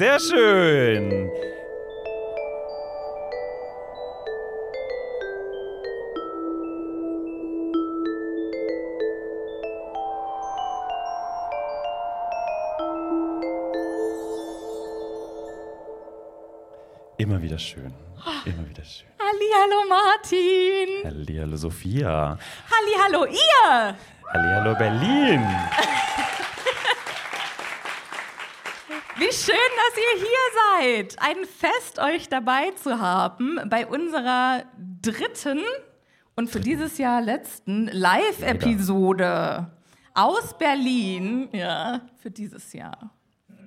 sehr schön. Immer wieder schön. Immer wieder schön. Hallihallo Martin. Hallihallo Sophia. Hallihallo ihr. Hallihallo Berlin. Wie schön, dass ihr hier seid. Ein Fest, euch dabei zu haben bei unserer dritten und für dieses Jahr letzten Live-Episode aus Berlin. Ja, für dieses Jahr.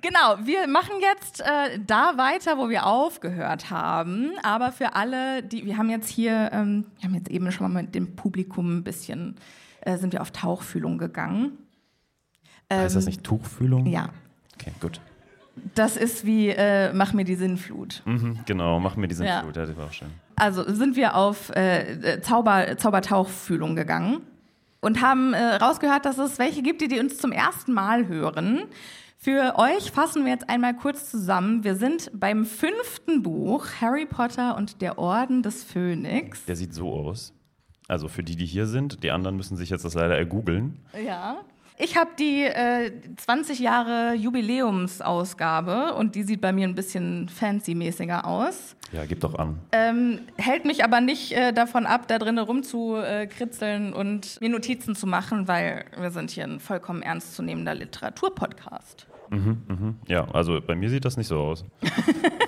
Genau, wir machen jetzt äh, da weiter, wo wir aufgehört haben. Aber für alle, die, wir haben jetzt hier, ähm, wir haben jetzt eben schon mal mit dem Publikum ein bisschen, äh, sind wir auf Tauchfühlung gegangen. heißt das nicht Tuchfühlung? Ja, Okay, gut. Das ist wie, äh, mach mir die Sinnflut. Mhm, genau, machen wir diesen Ja. Flut. Ja, das war auch schön. Also sind wir auf äh, Zauber, Zaubertauchfühlung gegangen und haben äh, rausgehört, dass es welche gibt, die, die uns zum ersten Mal hören. Für euch fassen wir jetzt einmal kurz zusammen. Wir sind beim fünften Buch Harry Potter und der Orden des Phönix. Der sieht so aus. Also für die, die hier sind, die anderen müssen sich jetzt das leider ergoogeln. Ja. Ich habe die äh, 20 Jahre Jubiläumsausgabe und die sieht bei mir ein bisschen fancy-mäßiger aus. Ja, gib doch an. Ähm, hält mich aber nicht äh, davon ab, da drinnen rumzukritzeln und mir Notizen zu machen, weil wir sind hier ein vollkommen ernstzunehmender Literaturpodcast. Ja, also bei mir sieht das nicht so aus.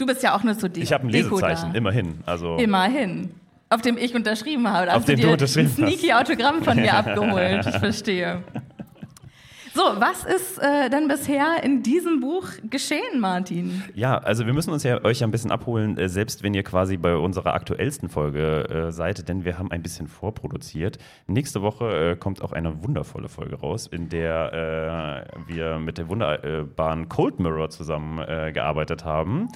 Du bist ja auch nur so die Ich habe ein. Lesezeichen, immerhin. Also Immerhin. Auf dem ich unterschrieben habe. Da Auf dem du unterschrieben ein sneaky Autogramm von mir abgeholt. Ich verstehe. So, was ist äh, denn bisher in diesem Buch geschehen, Martin? Ja, also wir müssen uns ja euch ja ein bisschen abholen, äh, selbst wenn ihr quasi bei unserer aktuellsten Folge äh, seid, denn wir haben ein bisschen vorproduziert. Nächste Woche äh, kommt auch eine wundervolle Folge raus, in der äh, wir mit der wunderbaren Cold Mirror zusammen äh, gearbeitet haben.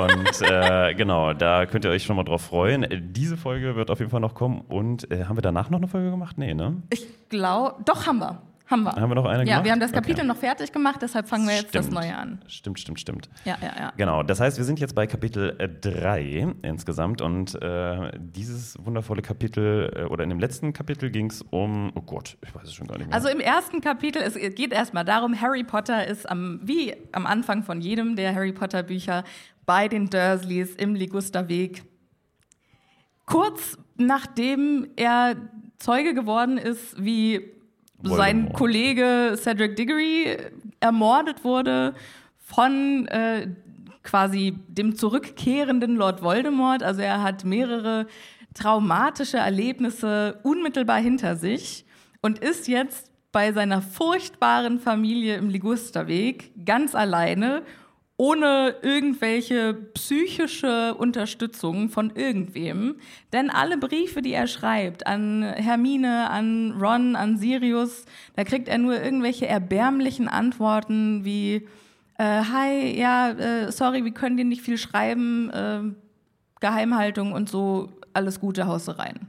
Und äh, genau, da könnt ihr euch schon mal drauf freuen. Diese Folge wird auf jeden Fall noch kommen. Und äh, haben wir danach noch eine Folge gemacht? Nee, ne? Ich glaube, doch haben wir. Haben wir. Haben wir noch eine Ja, gemacht? wir haben das Kapitel Okay. noch fertig gemacht, deshalb fangen wir jetzt das Stimmt. Neue an. Stimmt, stimmt, stimmt. Ja, ja, ja. Genau, das heißt, wir sind jetzt bei Kapitel 3 insgesamt und äh, dieses wundervolle Kapitel, äh, oder in dem letzten Kapitel ging es um, oh Gott, ich weiß es schon gar nicht mehr. Also im ersten Kapitel, es geht erstmal darum, Harry Potter ist am, wie am Anfang von jedem der Harry Potter Bücher bei den Dursleys im Ligusterweg. Kurz nachdem er Zeuge geworden ist, wie sein. Kollege Cedric Diggory ermordet wurde von äh, quasi dem zurückkehrenden Lord Voldemort. Also er hat mehrere traumatische Erlebnisse unmittelbar hinter sich und ist jetzt bei seiner furchtbaren Familie im Ligusterweg ganz alleine, ohne irgendwelche psychische Unterstützung von irgendwem. Denn alle Briefe, die er schreibt an Hermine, an Ron, an Sirius, da kriegt er nur irgendwelche erbärmlichen Antworten wie äh, Hi, ja, äh, sorry, wir können dir nicht viel schreiben, äh, Geheimhaltung und so, alles Gute, Hause rein.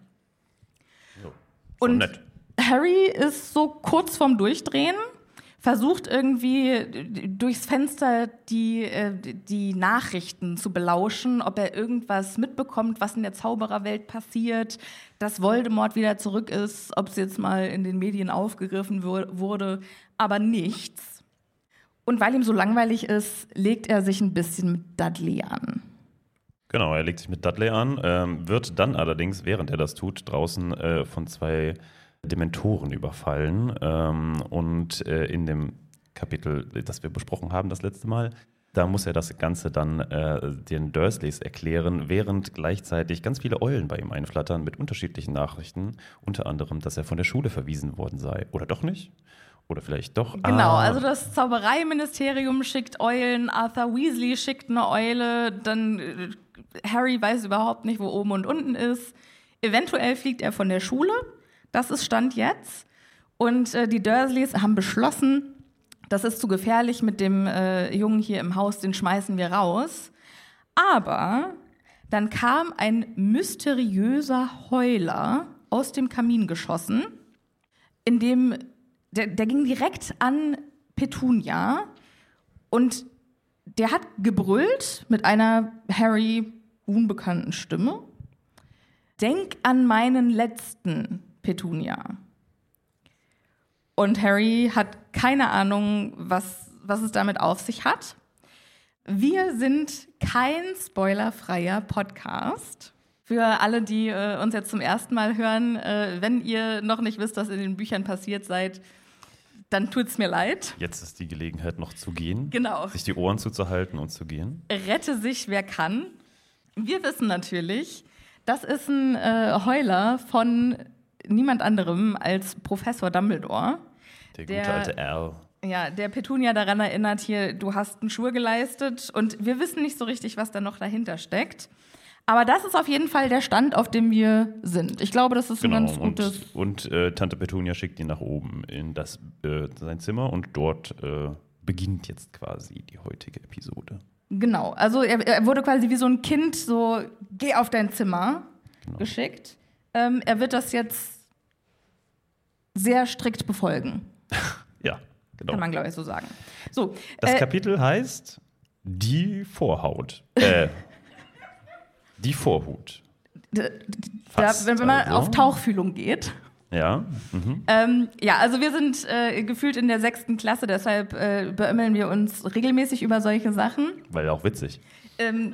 Und nett. Harry ist so kurz vorm Durchdrehen, versucht irgendwie durchs Fenster die, äh, die Nachrichten zu belauschen, ob er irgendwas mitbekommt, was in der Zaubererwelt passiert, dass Voldemort wieder zurück ist, ob es jetzt mal in den Medien aufgegriffen wur- wurde, aber nichts. Und weil ihm so langweilig ist, legt er sich ein bisschen mit Dudley an. Genau, er legt sich mit Dudley an, ähm, wird dann allerdings, während er das tut, draußen äh, von zwei Dementoren überfallen. Ähm, und äh, in dem Kapitel, das wir besprochen haben das letzte Mal, da muss er das Ganze dann äh, den Dursleys erklären, während gleichzeitig ganz viele Eulen bei ihm einflattern mit unterschiedlichen Nachrichten, unter anderem, dass er von der Schule verwiesen worden sei. Oder doch nicht? Oder vielleicht doch. Genau, Ah, also das Zaubereiministerium schickt Eulen, Arthur Weasley schickt eine Eule, dann äh, Harry weiß überhaupt nicht, wo oben und unten ist. Eventuell fliegt er von der Schule, das ist Stand jetzt. Und äh, die Dursleys haben beschlossen, das ist zu gefährlich mit dem äh, Jungen hier im Haus, den schmeißen wir raus. Aber dann kam ein mysteriöser Heuler aus dem Kamin geschossen, in dem der, der ging direkt an Petunia und der hat gebrüllt mit einer Harry unbekannten Stimme. Denk an meinen letzten Petunia. Und Harry hat keine Ahnung, was, was es damit auf sich hat. Wir sind kein spoilerfreier Podcast. Für alle, die äh, uns jetzt zum ersten Mal hören, äh, wenn ihr noch nicht wisst, was in den Büchern passiert seid, dann tut's mir leid. Jetzt ist die Gelegenheit noch zu gehen. Genau. Sich die Ohren zuzuhalten und zu gehen. Rette sich, wer kann. Wir wissen natürlich, das ist ein äh, Heuler von niemand anderem als Professor Dumbledore. Der, Der- gute alte Al. Ja, der Petunia daran erinnert hier, du hast einen Schwur geleistet und wir wissen nicht so richtig, was da noch dahinter steckt. Aber das ist auf jeden Fall der Stand, auf dem wir sind. Ich glaube, das ist ein Genau. ganz gutes. Und, und äh, Tante Petunia schickt ihn nach oben in das, äh, sein Zimmer und dort äh, beginnt jetzt quasi die heutige Episode. Genau. Also er, er wurde quasi wie so ein Kind, so geh auf dein Zimmer geschickt. Ähm, er wird das jetzt sehr strikt befolgen, Ja, genau. kann man glaube ich so sagen. So, das äh, Kapitel heißt Die Vorhaut. Äh, die Vorhut. Fast, da, wenn, wenn man also. auf Tauchfühlung geht. Ja. Mhm. Ähm, ja, also wir sind äh, gefühlt in der sechsten Klasse, deshalb äh, beömmeln wir uns regelmäßig über solche Sachen. Weil auch witzig. Ähm,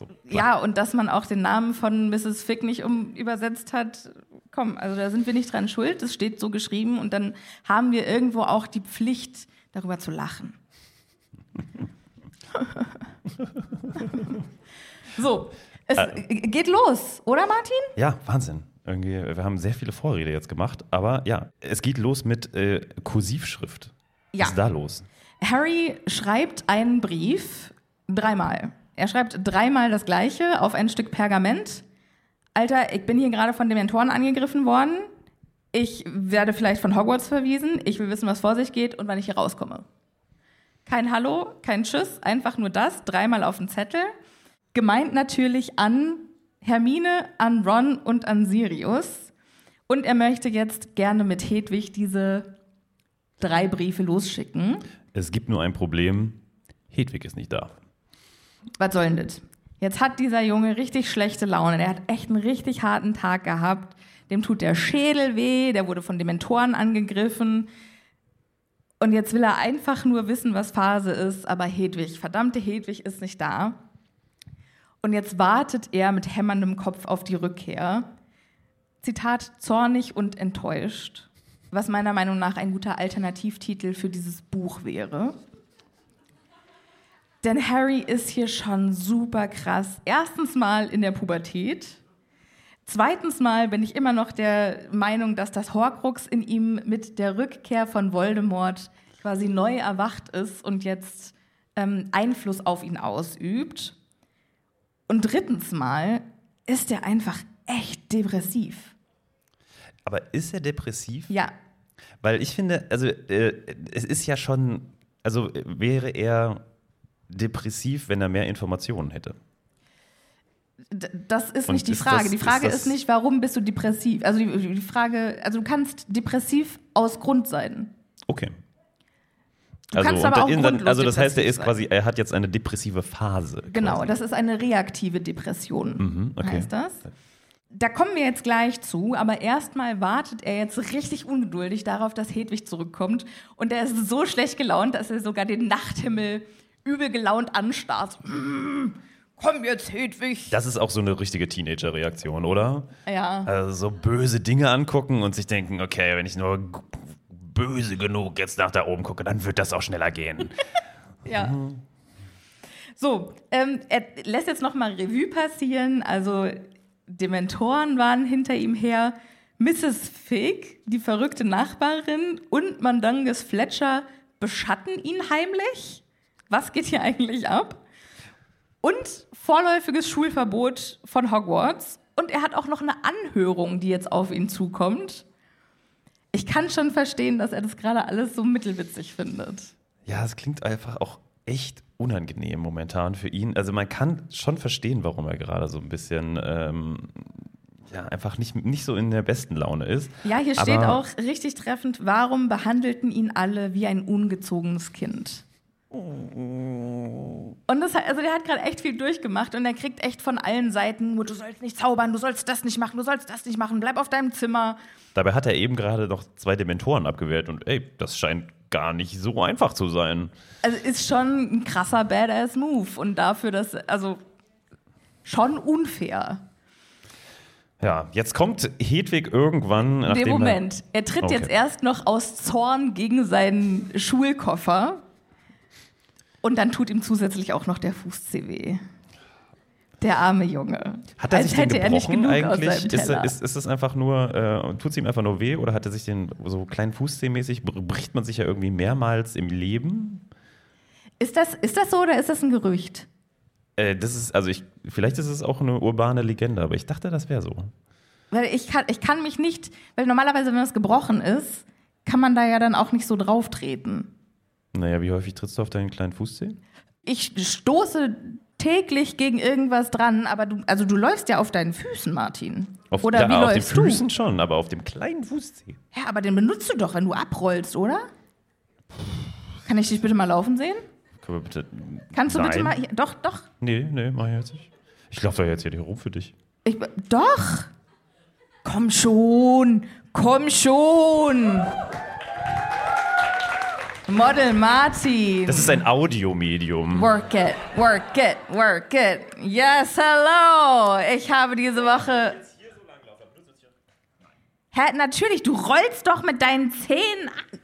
So, ja, und dass man auch den Namen von Mrs. Fick nicht um übersetzt hat, komm, also da sind wir nicht dran schuld, das steht so geschrieben und dann haben wir irgendwo auch die Pflicht, darüber zu lachen. so, es geht los, oder Martin? Ja, Wahnsinn. Irgendwie, wir haben sehr viele Vorrede jetzt gemacht, aber ja, es geht los mit äh, Kursivschrift. Ja. Was ist da los? Harry schreibt einen Brief dreimal. Er schreibt dreimal das Gleiche auf ein Stück Pergament. Alter, ich bin hier gerade von Dementoren angegriffen worden. Ich werde vielleicht von Hogwarts verwiesen. Ich will wissen, was vor sich geht und wann ich hier rauskomme. Kein Hallo, kein Tschüss, einfach nur das, dreimal auf den Zettel. Gemeint natürlich an Hermine, an Ron und an Sirius. Und er möchte jetzt gerne mit Hedwig diese drei Briefe losschicken. Es gibt nur ein Problem. Hedwig ist nicht da. Was soll denn das? Jetzt hat dieser Junge richtig schlechte Laune. Der hat echt einen richtig harten Tag gehabt. Dem tut der Schädel weh, der wurde von Dementoren angegriffen. Und jetzt will er einfach nur wissen, was Phase ist. Aber Hedwig, verdammte Hedwig ist nicht da. Und jetzt wartet er mit hämmerndem Kopf auf die Rückkehr. Zitat, zornig und enttäuscht. Was meiner Meinung nach ein guter Alternativtitel für dieses Buch wäre. Denn Harry ist hier schon super krass. Erstens mal in der Pubertät. Zweitens mal bin ich immer noch der Meinung, dass das Horcrux in ihm mit der Rückkehr von Voldemort quasi neu erwacht ist und jetzt ähm, Einfluss auf ihn ausübt. Und drittens mal ist er einfach echt depressiv. Aber ist er depressiv? Ja, Weil ich finde, also äh, es ist ja schon, also wäre er depressiv, wenn er mehr Informationen hätte. Das ist Und nicht die ist Frage. das- die Frage ist ist, nicht, warum bist du depressiv? Also die, die Frage, also du kannst depressiv aus Grund sein. Okay. Du kannst aber auch grundlos also das heißt, er ist quasi, er hat jetzt eine depressive Phase. Genau, quasi. das ist eine reaktive Depression, Mhm, okay. heißt das. Da kommen wir jetzt gleich zu, aber erstmal wartet er jetzt richtig ungeduldig darauf, dass Hedwig zurückkommt. Und er ist so schlecht gelaunt, dass er sogar den Nachthimmel übel gelaunt anstarrt. Mm, komm jetzt, Hedwig! Das ist auch so eine richtige Teenager-Reaktion, oder? Ja. Also so böse Dinge angucken und sich denken, okay, wenn ich nur böse genug jetzt nach da oben gucke, dann wird das auch schneller gehen. Ja. So, ähm, er lässt jetzt noch mal Revue passieren. Also Dementoren waren hinter ihm her, Mrs. Fig, die verrückte Nachbarin und Mandanges Fletcher beschatten ihn heimlich. Was geht hier eigentlich ab? Und vorläufiges Schulverbot von Hogwarts. Und er hat auch noch eine Anhörung, die jetzt auf ihn zukommt. Ich kann schon verstehen, dass er das gerade alles so mittelwitzig findet. Ja, es klingt einfach auch echt unangenehm momentan für ihn. Also man kann schon verstehen, warum er gerade so ein bisschen ähm, ja, einfach nicht, nicht so in der besten Laune ist. Ja, hier steht auch richtig treffend, warum behandelten ihn alle wie ein ungezogenes Kind? Und das, also der hat gerade echt viel durchgemacht und er kriegt echt von allen Seiten, du sollst nicht zaubern, du sollst das nicht machen, du sollst das nicht machen, bleib auf deinem Zimmer. Dabei hat er eben gerade noch zwei Dementoren abgewehrt und ey, das scheint gar nicht so einfach zu sein. Also ist schon ein krasser Badass-Move und dafür, dass, also schon unfair. Ja, jetzt kommt Hedwig irgendwann. Nachdem dem Moment. Er tritt Okay. jetzt erst noch aus Zorn gegen seinen Schulkoffer und dann tut ihm zusätzlich auch noch der Fußzeh weh. Der arme Junge. Hat er Als sich den hätte er nicht gebrochen genug aus eigentlich? seinem Ist, ist, ist es einfach nur, äh, tut es ihm einfach nur weh oder hat er sich den so kleinen Fußzehmäßig, br- bricht man sich ja irgendwie mehrmals im Leben? Ist das, ist das so oder ist das ein Gerücht? Äh, das ist, also ich, vielleicht ist es auch eine urbane Legende, aber ich dachte, das wäre so. Weil ich kann, ich kann mich nicht, weil normalerweise, wenn das gebrochen ist, kann man da ja dann auch nicht so drauf treten. Naja, wie häufig trittst du auf deinen kleinen Fußzeh? Ich stoße täglich gegen irgendwas dran, aber du, also du läufst ja auf deinen Füßen, Martin. Auf, oder ja, wie auf den läufst du? Füßen schon, aber auf dem kleinen Fußzeh. Ja, aber den benutzt du doch, wenn du abrollst, oder? Kann ich dich bitte mal laufen sehen? Können wir bitte. Kannst du Nein. bitte mal. Hier, doch, doch. Nee, nee, mach ich jetzt nicht. Ich laufe doch jetzt hier rum für dich. Ich, doch. Komm schon. Komm schon. Model Martin. Das ist ein Audiomedium. Work it, work it, work it. Yes, hello. Ich habe diese Woche. Hä, natürlich, du rollst doch mit deinen Zähnen. an.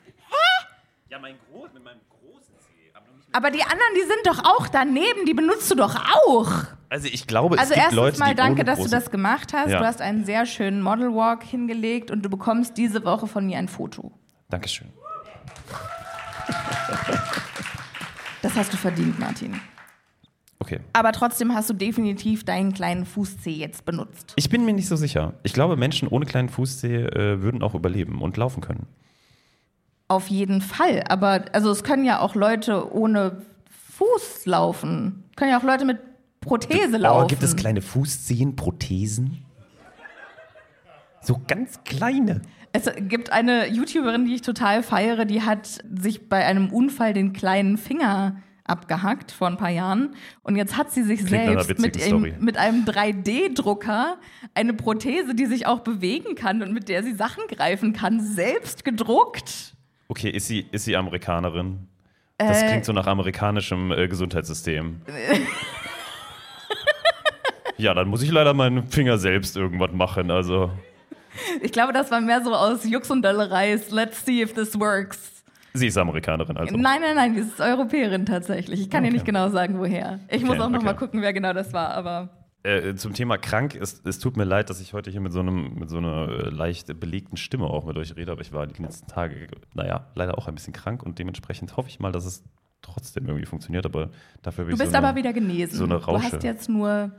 Ja, mein Groß, mit meinem großen Zeh. Aber Aber die anderen, die sind doch auch daneben, die benutzt du doch auch. also ich glaube, Also es gibt erstens Leute, mal die danke, ohne dass du das gemacht hast. Ja. Du hast einen sehr schönen Model Walk hingelegt und du bekommst diese Woche von mir ein Foto. Dankeschön. Das hast du verdient, Martin. Okay. Aber trotzdem hast du definitiv deinen kleinen Fußzeh jetzt benutzt. Ich bin mir nicht so sicher. Ich glaube, Menschen ohne kleinen Fußzeh äh, würden auch überleben und laufen können. Auf jeden Fall. Aber also es können ja auch Leute ohne Fuß laufen. Können ja auch Leute mit Prothese laufen. Oh, gibt es kleine Fußzehenprothesen? So ganz kleine. Es gibt eine YouTuberin, die ich total feiere, die hat sich bei einem Unfall den kleinen Finger abgehackt vor ein paar Jahren. Und jetzt hat sie sich Klingt selbst mit, einem- mit einem 3D-Drucker eine Prothese, die sich auch bewegen kann und mit der sie Sachen greifen kann, selbst gedruckt. Okay, ist sie, ist sie Amerikanerin? Das Äh. klingt so nach amerikanischem äh, Gesundheitssystem. ja, dann muss ich leider meinen Finger selbst irgendwas machen. Also, Ich glaube, das war mehr so aus Jux und Dollerei. Let's see if this works. sie ist Amerikanerin, also. Nein, nein, nein, die ist Europäerin tatsächlich. Ich kann dir Okay. nicht genau sagen, woher. Ich muss Okay, auch noch mal okay. gucken, wer genau das war, aber Äh, zum Thema krank, es, es tut mir leid, dass ich heute hier mit so, einem, mit so einer äh, leicht belegten Stimme auch mit euch rede, aber ich war die letzten Tage, naja, leider auch ein bisschen krank und dementsprechend hoffe ich mal, dass es trotzdem irgendwie funktioniert, aber dafür bin Du ich bist so eine, aber wieder genesen. so eine du hast jetzt nur.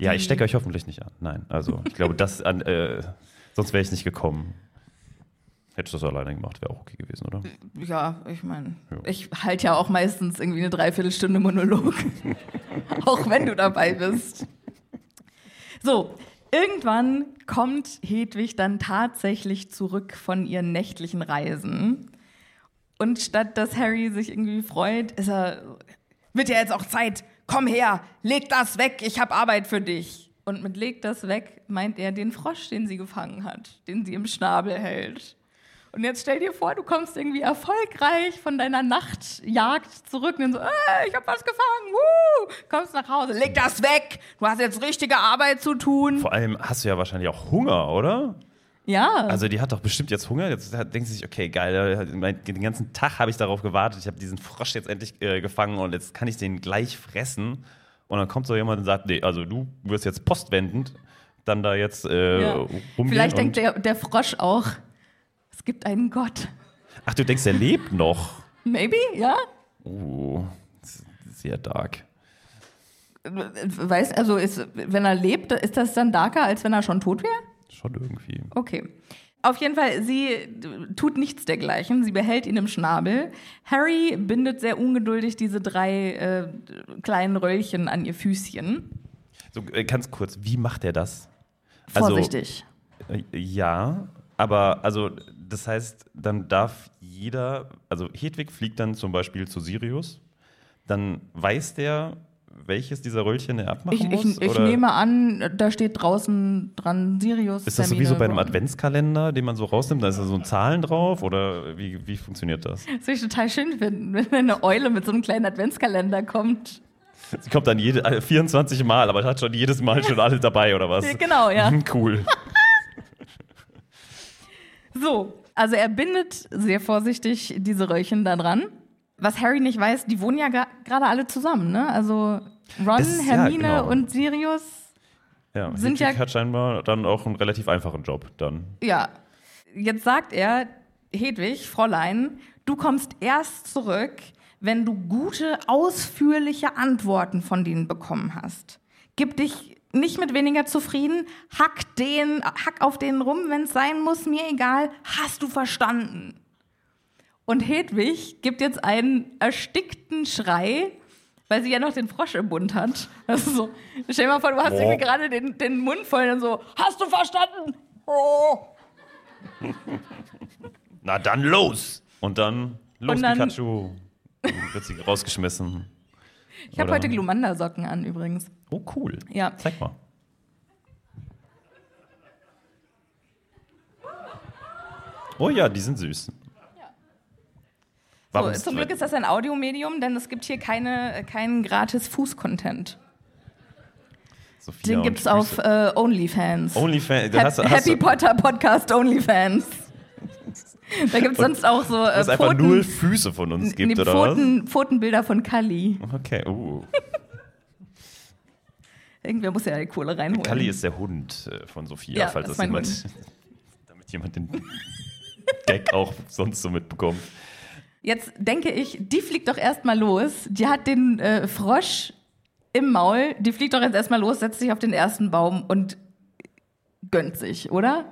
Ja, ich stecke euch hoffentlich nicht an. Nein, also ich glaube, das an, äh, sonst wäre ich nicht gekommen. Hättest du das alleine gemacht, wäre auch okay gewesen, oder? Ja, ich meine, Ja. ich halte ja auch meistens irgendwie eine Dreiviertelstunde Monolog. auch wenn du dabei bist. So, irgendwann kommt Hedwig dann tatsächlich zurück von ihren nächtlichen Reisen. Und statt dass Harry sich irgendwie freut, ist er, wird ja jetzt auch Zeit, komm her, leg das weg, ich habe Arbeit für dich. Und mit leg das weg meint er den Frosch, den sie gefangen hat, den sie im Schnabel hält. Und jetzt stell dir vor, du kommst irgendwie erfolgreich von deiner Nachtjagd zurück und dann so, äh, ich hab was gefangen, wuh, kommst nach Hause, leg das weg, du hast jetzt richtige Arbeit zu tun. Vor allem hast du ja wahrscheinlich auch Hunger, oder? Ja, Also die hat doch bestimmt jetzt Hunger. Jetzt hat- denkt sie sich, okay, geil, äh, den ganzen Tag habe ich darauf gewartet. Ich habe diesen Frosch jetzt endlich äh, gefangen und jetzt kann ich den gleich fressen. Und dann kommt so jemand und sagt, nee, also du wirst jetzt postwendend dann da jetzt äh, ja. rumgehen. vielleicht denkt der, der Frosch auch, es gibt einen Gott. Ach, du denkst, er lebt noch? Maybe, ja? Oh, sehr dark. Weißt, also ist, wenn er lebt, ist das dann darker, als wenn er schon tot wäre? Schon irgendwie. Okay. Auf jeden Fall, sie tut nichts dergleichen. Sie behält ihn im Schnabel. Harry bindet sehr ungeduldig diese drei äh, kleinen Röllchen an ihr Füßchen. So, äh, ganz kurz, wie macht er das? Vorsichtig. Also, ja, aber also das heißt, dann darf jeder, also Hedwig fliegt dann zum Beispiel zu Sirius, dann weiß der, welches dieser Röllchen er abmachen ich, muss? ich, ich oder nehme an, da steht draußen dran Sirius. ist das Termine, sowieso bei einem so. Adventskalender, den man so rausnimmt, da ist da so ein Zahlen drauf oder wie, wie funktioniert das? Das würde ich total schön finden, wenn eine Eule mit so einem kleinen Adventskalender kommt. Sie kommt dann jede, äh, 24 Mal, aber hat schon jedes Mal schon alle dabei oder was? Genau, ja. Hm, Cool. So, also er bindet sehr vorsichtig diese Röllchen da dran. Was Harry nicht weiß, die wohnen ja gerade alle zusammen, ne? Also Ron, ist- ja, Hermine genau. und Sirius, Ja, Sind Hedwig ja- hat scheinbar dann auch einen relativ einfachen Job dann. ja. Jetzt sagt er, Hedwig, Fräulein, du kommst erst zurück, wenn du gute, ausführliche Antworten von denen bekommen hast. Gib dich nicht mit weniger zufrieden, hack, den, hack auf denen rum, wenn es sein muss, mir egal, hast du verstanden? Und Hedwig gibt jetzt einen erstickten Schrei, weil sie ja noch den Frosch im Mund hat. Also so, stell dir mal vor, du hast irgendwie gerade den, den Mund voll und so, hast du verstanden? Oh. Na dann los! Und dann los Und dann- Pikachu. Dann wird sie rausgeschmissen. Ich habe heute Glumanda-Socken an übrigens. Oh, cool. Ja. Zeig mal. Oh ja, die sind süß. So, zum Glück ist das ein Audiomedium, denn es gibt hier keine, keinen gratis Fuß-Content. Sophia Den und gibt's auf äh, OnlyFans. OnlyFans. Hap Hast, hast, Happy Potter Podcast OnlyFans. Da gibt's sonst auch so äh, es einfach null Füße von uns gibt, nee, oder Pfoten, Pfotenbilder von Kali. was? Okay, uh. Irgendwer muss ja die Kohle reinholen. Kali ist der Hund äh, von Sophia, Ja, falls das das, jemand, damit jemand den Gag auch sonst so mitbekommt. Jetzt denke ich, die fliegt doch erstmal los. Die hat den äh, Frosch im Maul. Die fliegt doch jetzt erstmal los, setzt sich auf den ersten Baum und gönnt sich, oder?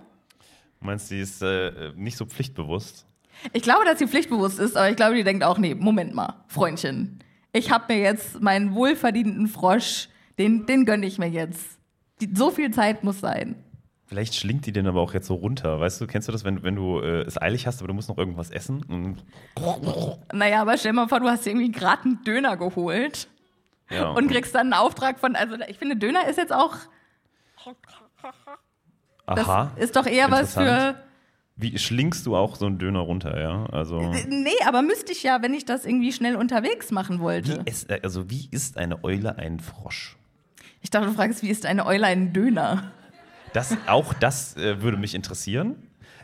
Du meinst, die ist äh, nicht so pflichtbewusst? Ich glaube, dass sie pflichtbewusst ist, aber ich glaube, die denkt auch, nee, Moment mal, Freundchen. Ich habe mir jetzt meinen wohlverdienten Frosch, den, den gönne ich mir jetzt. Die, so viel Zeit muss sein. Vielleicht schlingt die den aber auch jetzt so runter. Weißt du, kennst du das, wenn, wenn du äh, es eilig hast, aber du musst noch irgendwas essen? Und, Naja, aber stell mal vor, du hast irgendwie gerade einen Döner geholt ja, und kriegst dann einen Auftrag von, also ich finde, Döner ist jetzt auch, das Aha. ist doch eher was für. Wie schlingst du auch so einen Döner runter, ja? Also. nee, aber müsste ich ja, wenn ich das irgendwie schnell unterwegs machen Wie wollte. ist, äh, also, wie ist eine Eule ein Frosch? Ich dachte, du fragst, wie ist eine Eule ein Döner? Das, auch das äh, würde mich interessieren.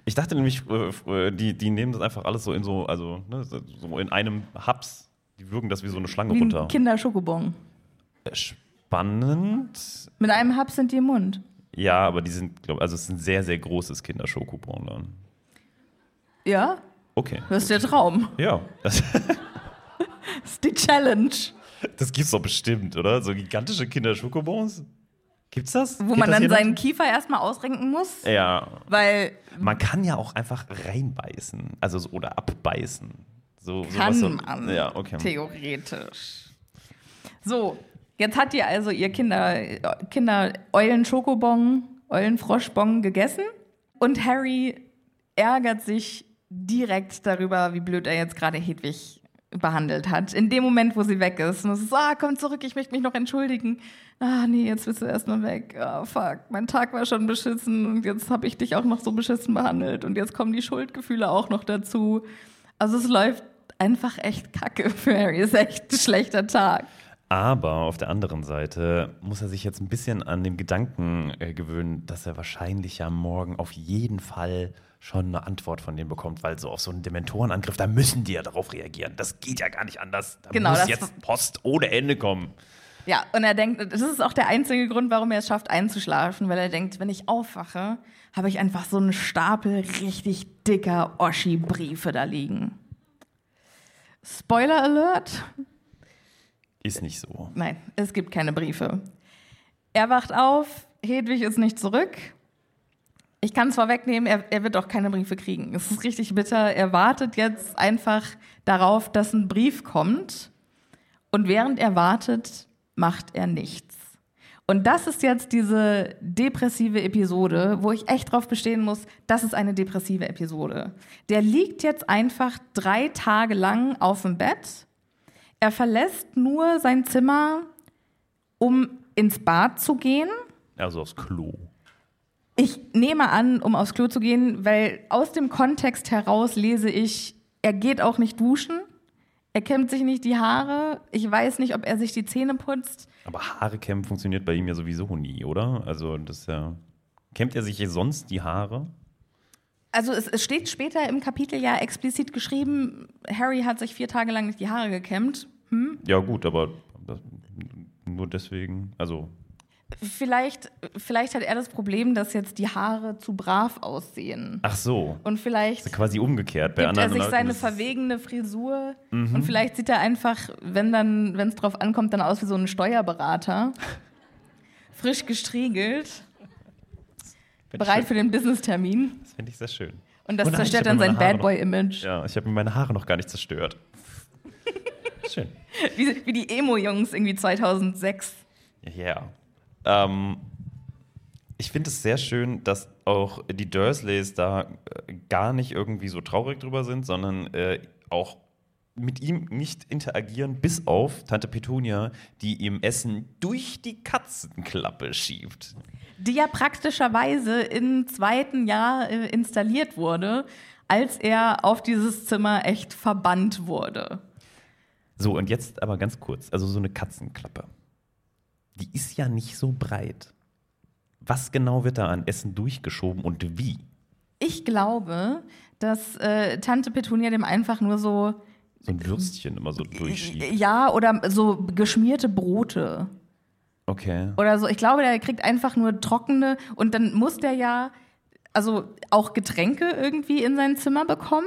Ich dachte nämlich, äh, äh, die, die nehmen das einfach alles so in so, also ne, so in einem Haps. Die würgen das wie so eine Schlange Wie runter. Kinderschokobon. Äh, spannend. Mit einem Hub sind die im Mund. Ja, aber die sind, glaube also es ist ein sehr, sehr großes Kinderschokobon dann. Ja, Okay. das ist der Traum. Ja, das, Das ist die Challenge. das gibt's doch bestimmt, oder? So gigantische Kinderschokobons? Gibt's das? Wo Geht man das dann seinen noch? Kiefer erstmal ausrenken muss. Ja. Weil Man kann ja auch einfach reinbeißen. Also so, oder abbeißen. So, kann so, man Ja, okay. theoretisch. So, jetzt hat ihr also ihr Kinder, Kinder Eulen-Schokobon, Eulen-Froschbon gegessen und Harry ärgert sich direkt darüber, wie blöd er jetzt gerade Hedwig behandelt hat. In dem Moment, wo sie weg ist. Und es ist ah, komm zurück, ich möchte mich noch entschuldigen. Ah, nee, jetzt bist du erstmal weg. Ah, fuck, mein Tag war schon beschissen und jetzt habe ich dich auch noch so beschissen behandelt und jetzt kommen die Schuldgefühle auch noch dazu. Also es läuft einfach echt kacke für Harry. Es ist echt ein schlechter Tag. Aber auf der anderen Seite muss er sich jetzt ein bisschen an den Gedanken äh, gewöhnen, dass er wahrscheinlich ja morgen auf jeden Fall schon eine Antwort von denen bekommt, weil so auf so einen Dementorenangriff, da müssen die ja darauf reagieren. Das geht ja gar nicht anders. Da Genau, muss jetzt Post ohne Ende kommen. Ja, und er denkt, das ist auch der einzige Grund, warum er es schafft, einzuschlafen, weil er denkt, wenn ich aufwache, habe ich einfach so einen Stapel richtig dicker Oschi-Briefe da liegen. Spoiler Alert? Ist nicht so. Nein, es gibt keine Briefe. Er wacht auf, Hedwig ist nicht zurück. Ich kann es vorwegnehmen, er, er wird auch keine Briefe kriegen. Es ist richtig bitter. Er wartet jetzt einfach darauf, dass ein Brief kommt. Und während er wartet, macht er nichts. Und das ist jetzt diese depressive Episode, wo ich echt drauf bestehen muss, das ist eine depressive Episode. Der liegt jetzt einfach drei Tage lang auf dem Bett. Er verlässt nur sein Zimmer, um ins Bad zu gehen. Also aufs Klo. Ich nehme an, um aufs Klo zu gehen, weil aus dem Kontext heraus lese ich, er geht auch nicht duschen, er kämmt sich nicht die Haare, ich weiß nicht, ob er sich die Zähne putzt. Aber Haare kämmen funktioniert bei ihm ja sowieso nie, oder? Also das ist ja. Kämmt er sich sonst die Haare? Also es, es steht später im Kapitel ja explizit geschrieben, Harry hat sich vier Tage lang nicht die Haare gekämmt. Ja, gut, aber das, nur deswegen. Also, Vielleicht, vielleicht hat er das Problem, dass jetzt die Haare zu brav aussehen. ach so. Und vielleicht Quasi umgekehrt. Bei gibt er anderen sich Leuten seine verwegene Frisur Mhm. und vielleicht sieht er einfach, wenn dann, wenn es drauf ankommt, dann aus wie so ein Steuerberater. Frisch gestriegelt, bereit schön. für den Business-Termin. Das finde ich sehr schön. Und das Oh nein, zerstört dann sein Bad Boy-Image. Ja, ich habe mir meine Haare noch gar nicht zerstört. Schön. Wie, wie die Emo-Jungs irgendwie 2006. Ja. Ähm, ich finde es sehr schön, dass auch die Dursleys da äh, gar nicht irgendwie so traurig drüber sind, sondern äh, auch mit ihm nicht interagieren, bis auf Tante Petunia, die ihm Essen durch die Katzenklappe schiebt. Die ja praktischerweise im zweiten Jahr äh, installiert wurde, als er auf dieses Zimmer echt verbannt wurde. So, und jetzt aber ganz kurz, also so eine Katzenklappe. Die ist ja nicht so breit. Was genau wird da an Essen durchgeschoben und wie? Ich glaube, dass äh, Tante Petunia dem einfach nur so So ein Würstchen immer so durchschiebt. Ja, oder so geschmierte Brote. Okay. Oder so. Ich glaube, der kriegt einfach nur trockene und dann muss der ja, also auch Getränke irgendwie in sein Zimmer bekommen.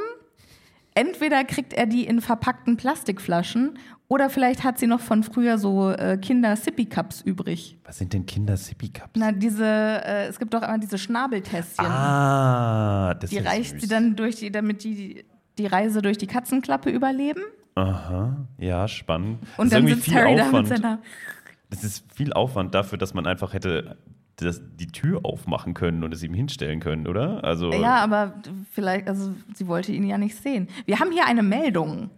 Entweder kriegt er die in verpackten Plastikflaschen oder vielleicht hat sie noch von früher so äh, Kinder-Sippy-Cups übrig. Was sind denn Kinder-Sippy-Cups? Na, diese, äh, es gibt doch immer diese Schnabeltässchen. Ah, das die ist ja reicht süß. sie dann durch die, damit die die Reise durch die Katzenklappe überleben. Aha, ja, spannend. Und das dann sitzt Harry da mit seiner Das ist viel Aufwand dafür, dass man einfach hätte das, die Tür aufmachen können und es ihm hinstellen können, oder? Also, Ja, aber vielleicht, also sie wollte ihn ja nicht sehen. Wir haben hier eine Meldung.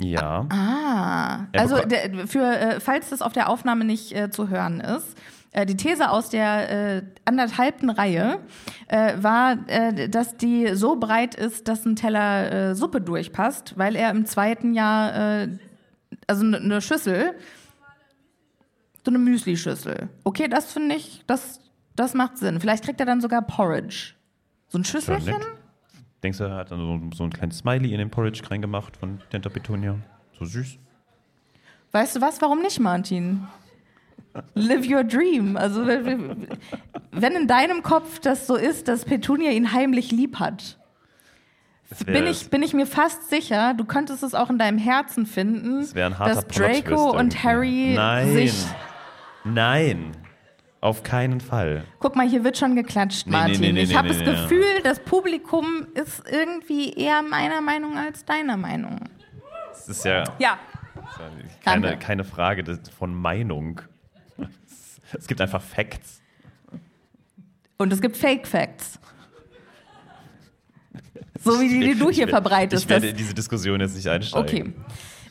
Ja. Ah, also für, äh, falls das auf der Aufnahme nicht äh, zu hören ist, äh, die These aus der äh, anderthalbten Reihe äh, war, äh, dass die so breit ist, dass ein Teller Suppe durchpasst, weil er im zweiten Jahr, also eine ne Schüssel, so eine Müsli-Schüssel. Okay, das finde ich, das, das macht Sinn. Vielleicht kriegt er dann sogar Porridge. So ein Schüsselchen? Denkst du, er hat dann so, so ein kleines Smiley in den Porridge reingemacht von Tenta Petunia? So süß. Weißt du was, warum nicht, Martin? Live your dream. Also wenn in deinem Kopf das so ist, dass Petunia ihn heimlich lieb hat, bin ich, bin ich mir fast sicher, du könntest es auch in deinem Herzen finden, das dass Draco und. Harry Nein. sich. Nein. Auf keinen Fall. Guck mal, hier wird schon geklatscht, Nee, Martin. nee, nee, ich habe das. Gefühl, das Publikum ist irgendwie eher meiner Meinung als deiner Meinung. Das ist ja Ja, keine, keine Frage von Meinung. Es gibt einfach Facts. und es gibt Fake Facts. So wie die, die du hier verbreitest. Ich werde in diese Diskussion jetzt nicht einsteigen. Okay.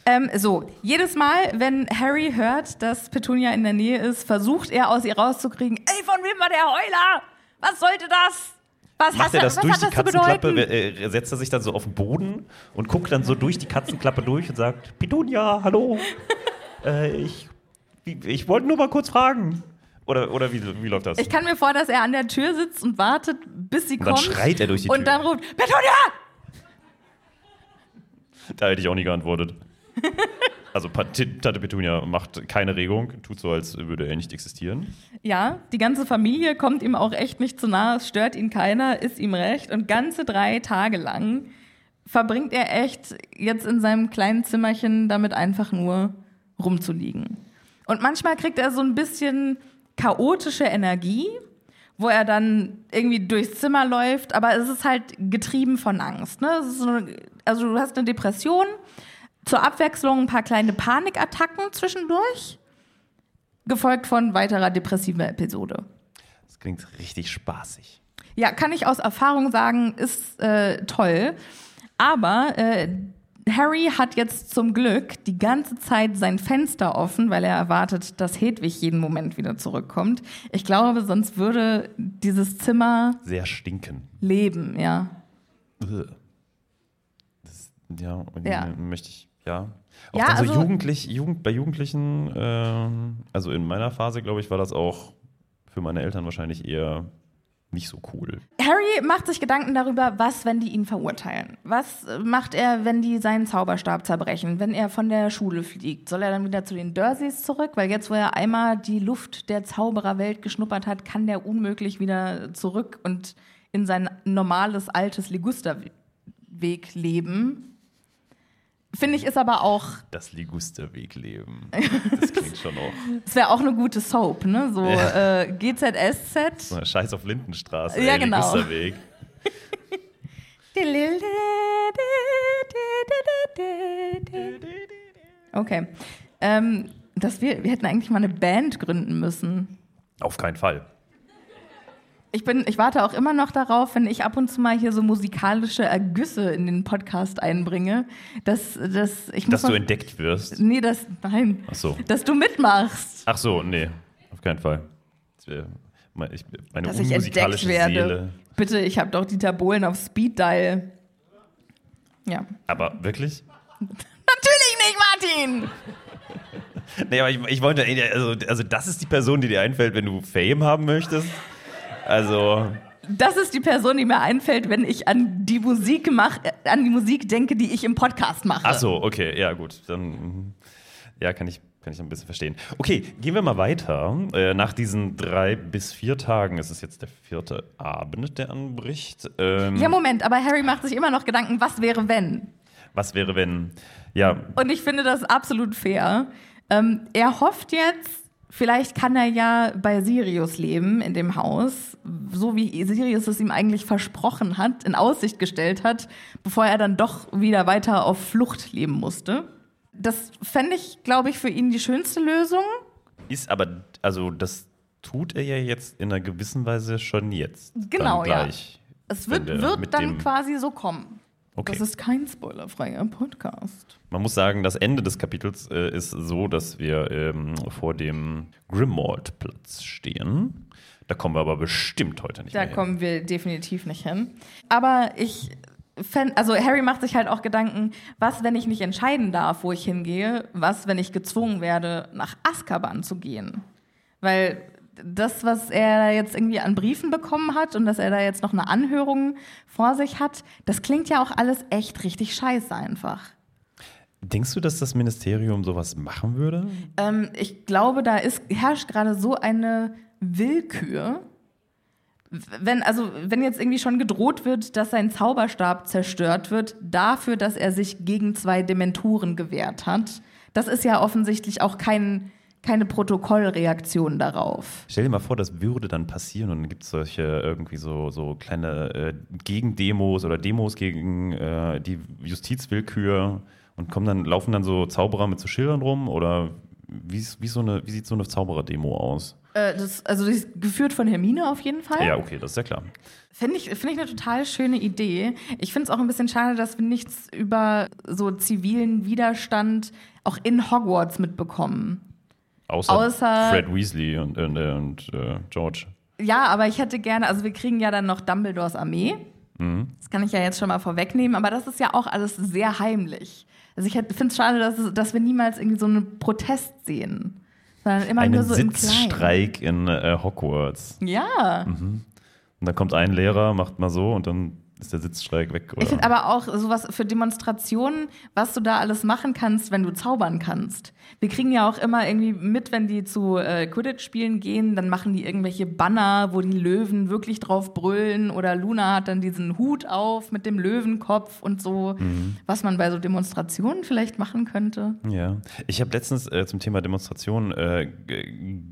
Ähm, so, jedes Mal, wenn Harry hört, dass Petunia in der Nähe ist, versucht er aus ihr rauszukriegen, ey, von wem war der Heuler? Was sollte das? Was, Macht hat, er das was durch die Katzenklappe, äh, setzt er sich dann so auf den Boden und guckt dann so durch die Katzenklappe durch und sagt, Petunia, hallo, äh, ich, ich wollte nur mal kurz fragen. Oder, oder wie, wie läuft das? Ich kann mir vor, dass er an der Tür sitzt und wartet, bis sie Und dann kommt. schreit er durch die Tür. Und dann ruft, Petunia! Da hätte ich auch nie geantwortet. Also Tante Petunia macht keine Regung, tut so, als würde er nicht existieren. Ja, die ganze Familie kommt ihm auch echt nicht zu nahe, es stört ihn keiner, ist ihm recht. Und ganze drei Tage lang verbringt er echt jetzt in seinem kleinen Zimmerchen damit einfach nur rumzuliegen. Und manchmal kriegt er so ein bisschen chaotische Energie, wo er dann irgendwie durchs Zimmer läuft, aber es ist halt getrieben von Angst. Ne? So, also du hast eine Depression, zur Abwechslung ein paar kleine Panikattacken zwischendurch gefolgt von weiterer depressiver Episode. Das klingt richtig spaßig. Ja, kann ich aus Erfahrung sagen, ist äh, toll. Aber äh, Harry hat jetzt zum Glück die ganze Zeit sein Fenster offen, weil er erwartet, dass Hedwig jeden Moment wieder zurückkommt. Ich glaube, sonst würde dieses Zimmer Sehr stinken. leben, ja. Das, ja, und Ja. möchte ich, ja. Auch Ja, dann so also- Jugendlich, Jugend, bei Jugendlichen, ähm, also in meiner Phase, glaube ich, war das auch für meine Eltern wahrscheinlich eher nicht so cool. Harry macht sich Gedanken darüber, was, wenn die ihn verurteilen. Was macht er, wenn die seinen Zauberstab zerbrechen? Wenn er von der Schule fliegt? Soll er dann wieder zu den Dursleys zurück? Weil jetzt, wo er einmal die Luft der Zaubererwelt geschnuppert hat, kann der unmöglich wieder zurück und in sein normales, altes Ligusterweg leben. Finde ich, ist aber auch, Das Ligusterweg leben. Das klingt schon auch. es wäre auch eine gute Soap, ne? So Ja. äh, GZSZ. Scheiß auf Lindenstraße. Ja, ey, genau. Ligusterweg. Okay. Ähm, dass wir, wir hätten eigentlich mal eine Band gründen müssen. Auf keinen Fall. Ich, bin, ich warte auch immer noch darauf, wenn ich ab und zu mal hier so musikalische Ergüsse in den Podcast einbringe, dass, dass ich Dass du noch, entdeckt wirst. Nee, das, nein. Ach so. Dass du mitmachst. Ach so, nee, auf keinen Fall. Das wär- mein- ich- Meine Dass ich entdeckt werde. Seele. Bitte, ich habe doch Dieter Bohlen auf Speed Dial. Ja. Aber wirklich? Natürlich nicht, Martin! Nee, aber ich, ich wollte, also, also das ist die Person, die dir einfällt, wenn du Fame haben möchtest. Also, Das ist die Person, die mir einfällt, wenn ich an die Musik mach, an die Musik denke, die ich im Podcast mache. ach so, okay, ja gut, dann mhm. ja, kann ich kann ich ein bisschen verstehen. Okay, gehen wir mal weiter. Äh, nach diesen drei bis vier Tagen, es ist jetzt der vierte Abend, der anbricht. Ähm, Ja, Moment, aber Harry macht sich immer noch Gedanken, was wäre, wenn? was wäre, wenn? Ja, Und ich finde das absolut fair. Ähm, er hofft jetzt, vielleicht kann er ja bei Sirius leben in dem Haus, so wie Sirius es ihm eigentlich versprochen hat, in Aussicht gestellt hat, bevor er dann doch wieder weiter auf Flucht leben musste. Das fände ich, glaube ich, für ihn die schönste Lösung. ist aber, also das tut er ja jetzt in einer gewissen Weise schon jetzt. Genau, ja. Es wird, wird dann quasi so kommen. Okay. Das ist kein spoilerfreier Podcast. Man muss sagen, das Ende des Kapitels äh, ist so, dass wir ähm, vor dem Grimmauld-Platz stehen. Da kommen wir aber bestimmt heute nicht Da hin. kommen wir definitiv nicht hin. Aber ich fänd, also Harry macht sich halt auch Gedanken, was, wenn ich nicht entscheiden darf, wo ich hingehe? Was, wenn ich gezwungen werde, nach Azkaban zu gehen? Weil das, was er jetzt irgendwie an Briefen bekommen hat und dass er da jetzt noch eine Anhörung vor sich hat, das klingt ja auch alles echt richtig scheiße einfach. Denkst du, dass das Ministerium sowas machen würde? Ähm, ich glaube, da ist, herrscht gerade so eine Willkür. Wenn, also, wenn jetzt irgendwie schon gedroht wird, dass sein Zauberstab zerstört wird, dafür, dass er sich gegen zwei Dementoren gewehrt hat, das ist ja offensichtlich auch kein, keine Protokollreaktion darauf. Stell dir mal vor, das würde dann passieren und dann gibt es solche irgendwie so, so kleine äh, Gegendemos oder Demos gegen äh, die Justizwillkür und kommen dann, laufen dann so Zauberer mit so Schildern rum oder wie, wie, so eine, wie sieht so eine Zauberer-Demo aus? Äh, das, also die ist geführt von Hermine auf jeden Fall. Ja, okay, das ist ja klar. Finde ich, find ich eine total schöne Idee. Ich finde es auch ein bisschen schade, dass wir nichts über so zivilen Widerstand auch in Hogwarts mitbekommen. Außer, Außer- Fred Weasley und, und, und äh, George. Ja, aber ich hätte gerne, also wir kriegen ja dann noch Dumbledores Armee. Das kann ich ja jetzt schon mal vorwegnehmen, aber das ist ja auch alles sehr heimlich. Also ich finde es schade, dass, es- dass wir niemals irgendwie so einen Protest sehen. Sondern immer Einen nur so im Kleinen. Sitzstreik in äh, Hogwarts. Ja. Und dann kommt ein Lehrer, macht mal so und dann ist der Sitzstreik weg. Oder? Ich finde aber auch sowas für Demonstrationen, was du da alles machen kannst, wenn du zaubern kannst. Wir kriegen ja auch immer irgendwie mit, wenn die zu äh, Quidditch-Spielen gehen, dann machen die irgendwelche Banner, wo die Löwen wirklich drauf brüllen oder Luna hat dann diesen Hut auf mit dem Löwenkopf und so, was man bei so Demonstrationen vielleicht machen könnte. Ja, ich habe letztens äh, zum Thema Demonstration äh,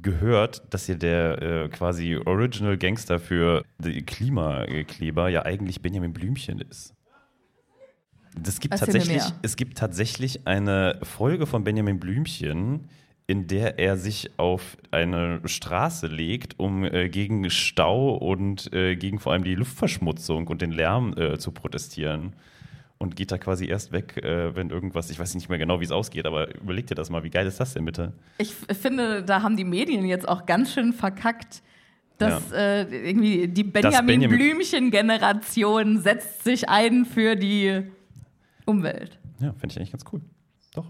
gehört, dass hier der äh, quasi Original Gangster für die Klimakleber ja eigentlich Benjamin Blümchen ist. Das gibt Erzähl tatsächlich, es gibt tatsächlich eine Folge von Benjamin Blümchen, in der er sich auf eine Straße legt, um äh, gegen Stau und äh, gegen vor allem die Luftverschmutzung und den Lärm äh, zu protestieren. Und geht da quasi erst weg, äh, wenn irgendwas, ich weiß nicht mehr genau, wie es ausgeht, aber überleg dir das mal, wie geil ist das denn bitte? Ich finde, da haben die Medien jetzt auch ganz schön verkackt. Dass äh, irgendwie die Benjamin, Benjamin- setzt sich ein für die Umwelt. Ja, finde ich eigentlich ganz cool. Doch,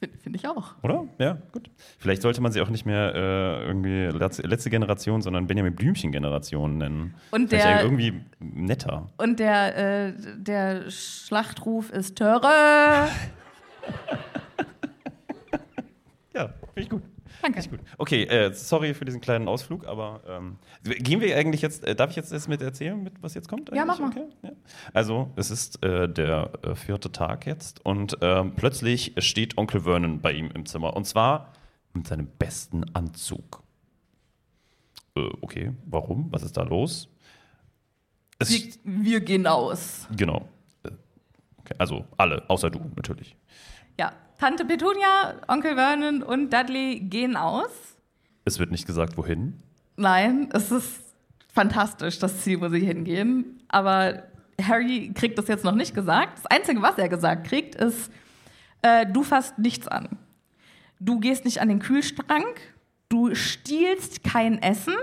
Finde find ich auch. oder? Ja, gut. Vielleicht sollte man sie auch nicht mehr äh, irgendwie letzte, letzte Generation, sondern Benjamin Blümchen-Generation nennen. Und Vielleicht der- irgendwie netter. Und der, äh, der Schlachtruf ist Töre. Ja, finde ich gut. Danke. Gut. Okay, äh, sorry für diesen kleinen Ausflug, aber ähm, gehen wir eigentlich jetzt, äh, darf ich jetzt das mit erzählen, mit was jetzt kommt? Ja, eigentlich? mach mal. Okay, ja. Also, es ist äh, der äh, vierte Tag jetzt und ähm, plötzlich steht Onkel Vernon bei ihm im Zimmer und zwar mit seinem besten Anzug. Äh, okay, warum? Was ist da los? Es, Wir, wir gehen aus. genau. Äh, Okay, also alle, außer du natürlich. Ja, Tante Petunia, Onkel Vernon und Dudley gehen aus. Es wird nicht gesagt, wohin. Nein, es ist fantastisch, das Ziel, wo sie hingehen. Aber Harry kriegt das jetzt noch nicht gesagt. Das Einzige, was er gesagt kriegt, ist, äh, du fasst nichts an. Du gehst nicht an den Kühlschrank, du stiehlst kein Essen,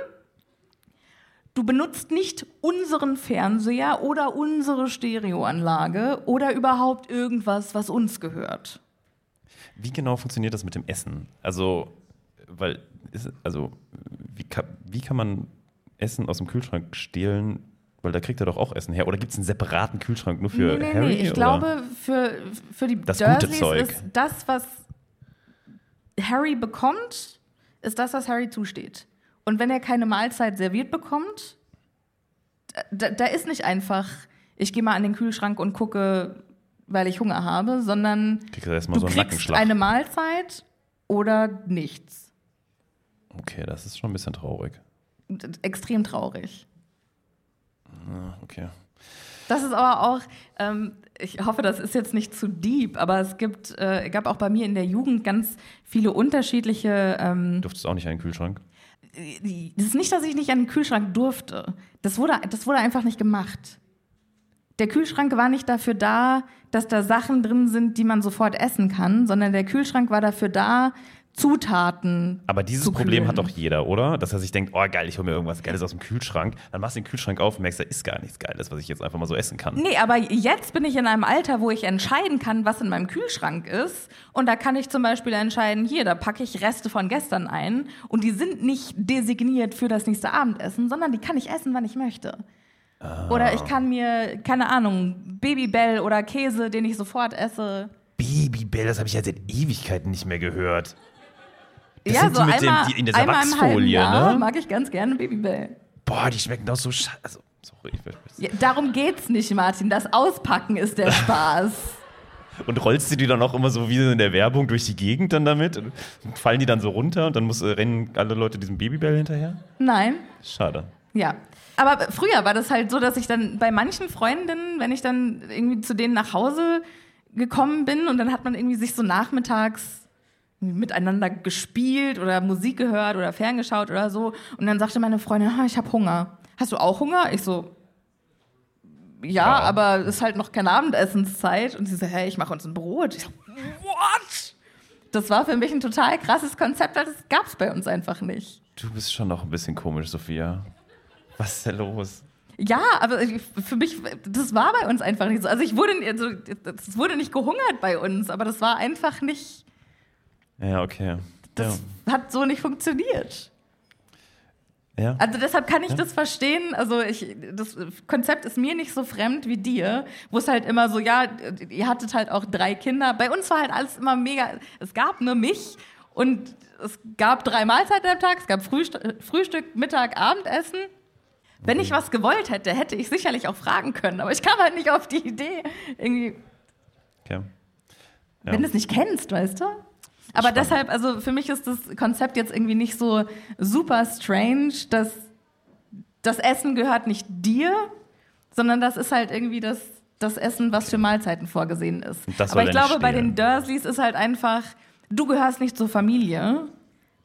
du benutzt nicht unseren Fernseher oder unsere Stereoanlage oder überhaupt irgendwas, was uns gehört. Wie genau funktioniert das mit dem Essen? Also, weil, ist, also, wie kann, wie kann man Essen aus dem Kühlschrank stehlen? Weil da kriegt er doch auch Essen her. Oder gibt es einen separaten Kühlschrank nur für nee, nee, Harry? nee. Ich oder? glaube, für, für die Das gute Dursleys Zeug. ist das, was Harry bekommt, ist das, was Harry zusteht. Und wenn er keine Mahlzeit serviert bekommt, da, da ist nicht einfach, ich gehe mal an den Kühlschrank und gucke, weil ich Hunger habe, sondern er erstmal du so kriegst eine Mahlzeit oder nichts. Okay, das ist schon ein bisschen traurig. Extrem traurig. Ah, Okay. Das ist aber auch, ähm, ich hoffe, das ist jetzt nicht zu deep, aber es gibt, äh, gab auch bei mir in der Jugend ganz viele unterschiedliche. Ähm, Durftest auch nicht einen Kühlschrank? das ist nicht, dass ich nicht an den Kühlschrank durfte. Das wurde, das wurde einfach nicht gemacht. Der Kühlschrank war nicht dafür da, dass da Sachen drin sind, die man sofort essen kann, sondern der Kühlschrank war dafür da, Zutaten. Aber dieses Problem hat doch jeder, oder? Dass er sich denkt, oh geil, ich hole mir irgendwas Geiles aus dem Kühlschrank. Dann machst du den Kühlschrank auf und merkst, da ist gar nichts Geiles, was ich jetzt einfach mal so essen kann. Nee, aber jetzt bin ich in einem Alter, wo ich entscheiden kann, was in meinem Kühlschrank ist. Und da kann ich zum Beispiel entscheiden, hier, da packe ich Reste von gestern ein. Und die sind nicht designiert für das nächste Abendessen, sondern die kann ich essen, wann ich möchte. Oder ich kann mir, keine Ahnung, Babybell oder Käse, den ich sofort esse, Babybell, das habe ich ja seit Ewigkeiten nicht mehr gehört. Das ja, sind so die mit dem- einmal, die in dieser Wachsfolie, ne? mag ich ganz gerne Babybell. Boah, die schmecken doch so scheiße. Also, sorry. ich- Ja, darum geht's nicht, Martin. Das Auspacken ist der Spaß. Und rollst du die dann auch immer so wie in der Werbung durch die Gegend dann damit? Und fallen die dann so runter und dann muss, äh, rennen alle Leute diesem Babybell hinterher? Nein, Schade. Ja. Aber früher war das halt so, dass ich dann bei manchen Freundinnen, wenn ich dann irgendwie zu denen nach Hause gekommen bin und dann hat man irgendwie sich so nachmittags miteinander gespielt oder Musik gehört oder ferngeschaut oder so und dann sagte meine Freundin, ah, ich habe Hunger. Hast du auch Hunger? Ich so, ja, Ja. aber es ist halt noch keine Abendessenszeit und sie so, hey, ich mache uns ein Brot. Ich so, what? Das war für mich ein total krasses Konzept, weil das gab's bei uns einfach nicht. Du bist schon noch ein bisschen komisch, Sophia. Was ist denn los? Ja, aber für mich, das war bei uns einfach nicht so. Also ich wurde, also es wurde nicht gehungert bei uns, aber das war einfach nicht, Ja, okay. das hat so nicht funktioniert. ja. ja. Also deshalb kann ich das verstehen. Also ich, das Konzept ist mir nicht so fremd wie dir, wo es halt immer so, ja, ihr hattet halt auch drei Kinder. Bei uns war halt alles immer mega. Es gab nur mich und es gab drei Mahlzeiten am Tag. Es gab Frühstück, Frühstück Mittag, Abendessen. Wenn ich was gewollt hätte, hätte ich sicherlich auch fragen können. Aber ich kam halt nicht auf die Idee, irgendwie okay. Ja. wenn du es nicht kennst, weißt du? Aber Spannend. deshalb, also für mich ist das Konzept jetzt irgendwie nicht so super strange, dass das Essen gehört nicht dir, sondern das ist halt irgendwie das, das Essen, was für Mahlzeiten vorgesehen ist. Aber ich glaube, bei den Dursleys ist halt einfach, du gehörst nicht zur Familie,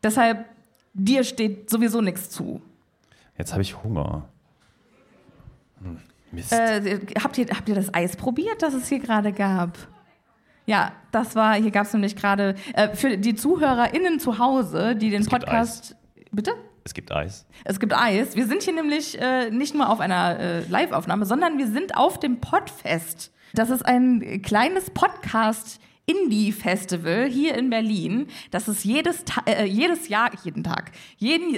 deshalb dir steht sowieso nichts zu. Jetzt habe ich Hunger. Hm, Mist. Äh, habt, ihr, habt ihr das Eis probiert, das es hier gerade gab? Ja, das war, hier gab es nämlich gerade, äh, für die ZuhörerInnen zu Hause, die den Es Podcast. Bitte? es gibt Eis. Es gibt Eis. Wir sind hier nämlich äh, nicht nur auf einer äh, Live-Aufnahme, sondern wir sind auf dem Podfest. Das ist ein kleines Podcast. Indie-Festival hier in Berlin. Das ist jedes, Ta äh, jedes Jahr, jeden Tag, jeden,